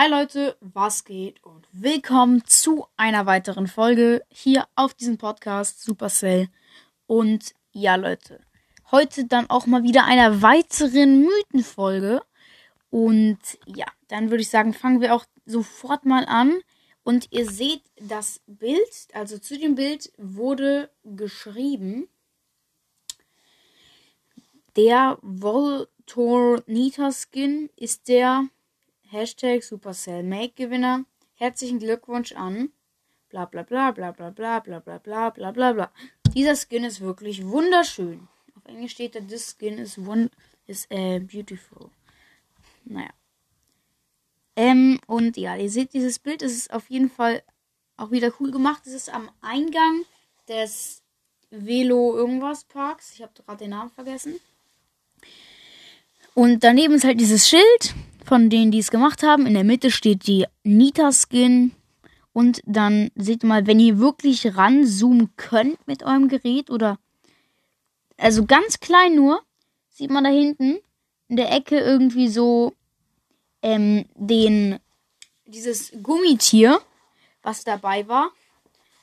Hi Leute, was geht und willkommen zu einer weiteren Folge hier auf diesem Podcast Supercell. Und ja Leute, heute dann auch mal wieder einer weiteren Mythenfolge. Und ja, dann würde ich sagen, fangen wir auch sofort mal an. Und ihr seht das Bild, also zu dem Bild wurde geschrieben, der Voltornita Skin ist der Hashtag Supercell Make Gewinner. Herzlichen Glückwunsch an. Bla bla bla bla bla bla bla bla bla bla bla bla. Dieser Skin ist wirklich wunderschön. Auf Englisch steht da, this skin is one is äh, beautiful. Naja. Ähm, und ja, ihr seht dieses Bild, es ist auf jeden Fall auch wieder cool gemacht. Es ist am Eingang des Velo irgendwas Parks. Ich habe gerade den Namen vergessen. Und daneben ist halt dieses Schild von denen, die es gemacht haben. In der Mitte steht die Nita Skin. Und dann seht mal, wenn ihr wirklich ranzoomen könnt mit eurem Gerät oder also ganz klein nur, sieht man da hinten in der Ecke irgendwie so ähm, den dieses Gummitier, was dabei war.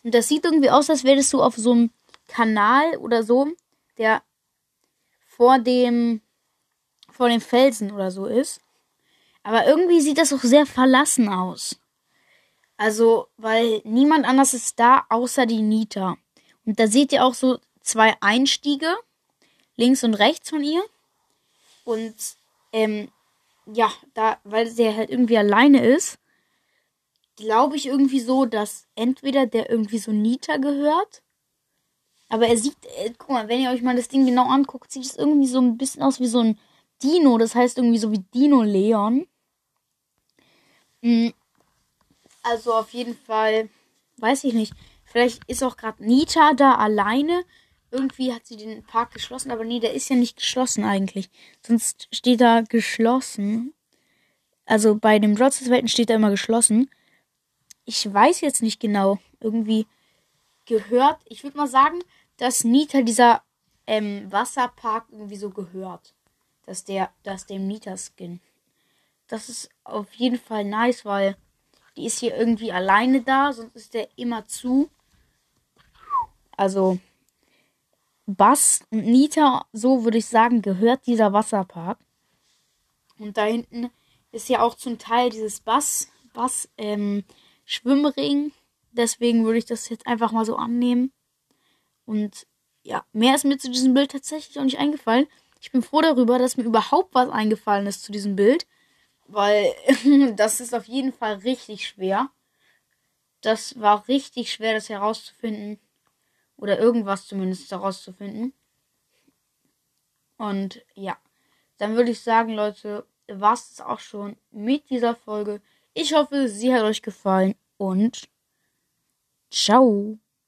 Und das sieht irgendwie aus, als das so auf so einem Kanal oder so, der vor dem vor dem Felsen oder so ist. Aber irgendwie sieht das auch sehr verlassen aus. Also, weil niemand anders ist da, außer die Nita. Und da seht ihr auch so zwei Einstiege, links und rechts von ihr. Und, ähm, ja, da, weil der halt irgendwie alleine ist, glaube ich irgendwie so, dass entweder der irgendwie so Nita gehört. Aber er sieht, äh, guck mal, wenn ihr euch mal das Ding genau anguckt, sieht es irgendwie so ein bisschen aus wie so ein Dino. Das heißt irgendwie so wie Dino Leon. Mhm. Also auf jeden Fall, weiß ich nicht. Vielleicht ist auch gerade Nita da alleine. Irgendwie hat sie den Park geschlossen, aber nee, der ist ja nicht geschlossen eigentlich. Sonst steht da geschlossen. Also bei dem Drots des Welten steht da immer geschlossen. Ich weiß jetzt nicht genau. Irgendwie gehört. Ich würde mal sagen, dass Nita dieser ähm, Wasserpark irgendwie so gehört. Dass der, dass dem Nita-Skin das ist auf jeden Fall nice, weil die ist hier irgendwie alleine da, sonst ist der immer zu. Also Bass und Nita, so würde ich sagen, gehört dieser Wasserpark. Und da hinten ist ja auch zum Teil dieses Bass, Bass, ähm, Schwimmring. Deswegen würde ich das jetzt einfach mal so annehmen. Und ja, mehr ist mir zu diesem Bild tatsächlich auch nicht eingefallen. Ich bin froh darüber, dass mir überhaupt was eingefallen ist zu diesem Bild. Weil das ist auf jeden Fall richtig schwer. Das war richtig schwer, das herauszufinden. Oder irgendwas zumindest herauszufinden. Und ja, dann würde ich sagen, Leute, war es auch schon mit dieser Folge. Ich hoffe, sie hat euch gefallen und ciao.